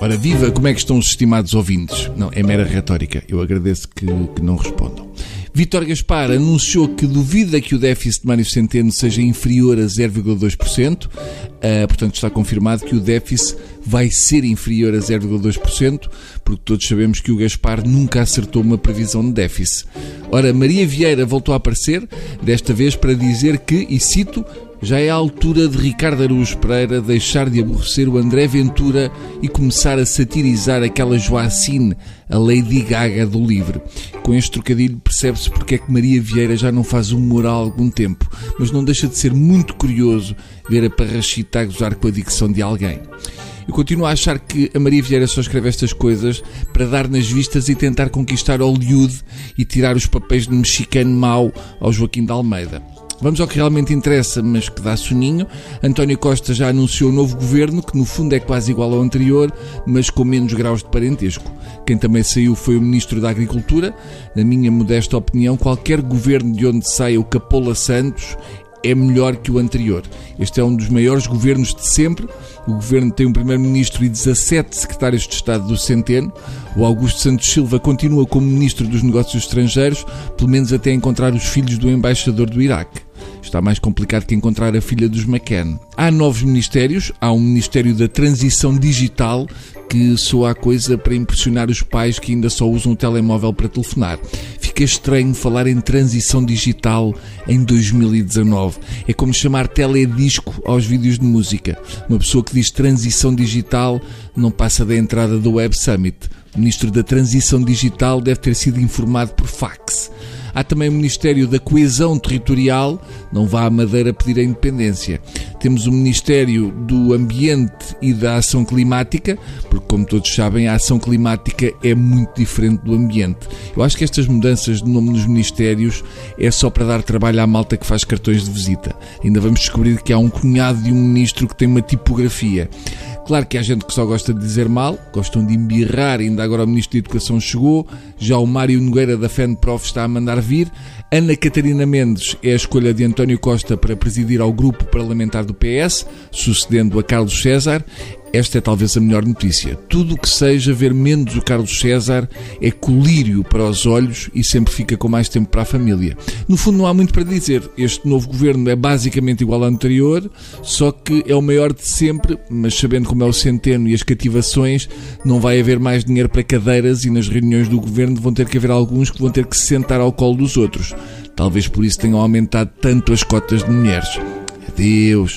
Ora, viva, como é que estão os estimados ouvintes? Não, é mera retórica. Eu agradeço que, que não respondam. Vítor Gaspar anunciou que duvida que o déficit de Mário Centeno seja inferior a 0,2%. Uh, portanto, está confirmado que o déficit vai ser inferior a 0,2%, porque todos sabemos que o Gaspar nunca acertou uma previsão de déficit. Ora, Maria Vieira voltou a aparecer, desta vez para dizer que, e cito, já é a altura de Ricardo Araújo Pereira deixar de aborrecer o André Ventura e começar a satirizar aquela Joacine, a Lady Gaga do livre. Com este trocadilho percebe-se porque é que Maria Vieira já não faz humor há algum tempo, mas não deixa de ser muito curioso ver a Parrachita a gozar com a dicção de alguém. Eu continuo a achar que a Maria Vieira só escreve estas coisas para dar nas vistas e tentar conquistar Hollywood e tirar os papéis de mexicano mau ao Joaquim de Almeida. Vamos ao que realmente interessa, mas que dá soninho. António Costa já anunciou um novo governo, que no fundo é quase igual ao anterior, mas com menos graus de parentesco. Quem também saiu foi o Ministro da Agricultura. Na minha modesta opinião, qualquer governo de onde saia o Capola Santos é melhor que o anterior. Este é um dos maiores governos de sempre. O governo tem um primeiro-ministro e 17 secretários de Estado do Centeno. O Augusto Santos Silva continua como ministro dos Negócios Estrangeiros, pelo menos até encontrar os filhos do embaixador do Iraque. Está mais complicado que encontrar a filha dos McCann. Há novos ministérios. Há um Ministério da Transição Digital que soa a coisa para impressionar os pais que ainda só usam o telemóvel para telefonar. Fica estranho falar em transição digital em 2019. É como chamar teledisco aos vídeos de música. Uma pessoa que diz transição digital não passa da entrada do Web Summit. O ministro da Transição Digital deve ter sido informado por fax. Há também o Ministério da Coesão Territorial, não vá à Madeira pedir a independência. Temos o Ministério do Ambiente e da Ação Climática, porque, como todos sabem, a ação climática é muito diferente do ambiente. Eu acho que estas mudanças de nome nos ministérios é só para dar trabalho à malta que faz cartões de visita. Ainda vamos descobrir que há um cunhado de um ministro que tem uma tipografia. Claro que há gente que só gosta de dizer mal, gostam de embirrar, ainda agora o Ministro da Educação chegou, já o Mário Nogueira da FENPROF está a mandar vir, Ana Catarina Mendes é a escolha de António Costa para presidir ao grupo parlamentar do PS, sucedendo a Carlos César, esta é talvez a melhor notícia. Tudo o que seja ver menos o Carlos César é colírio para os olhos e sempre fica com mais tempo para a família. No fundo, não há muito para dizer. Este novo governo é basicamente igual ao anterior, só que é o maior de sempre, mas sabendo como é o centeno e as cativações, não vai haver mais dinheiro para cadeiras e nas reuniões do governo vão ter que haver alguns que vão ter que se sentar ao colo dos outros. Talvez por isso tenham aumentado tanto as cotas de mulheres. Adeus.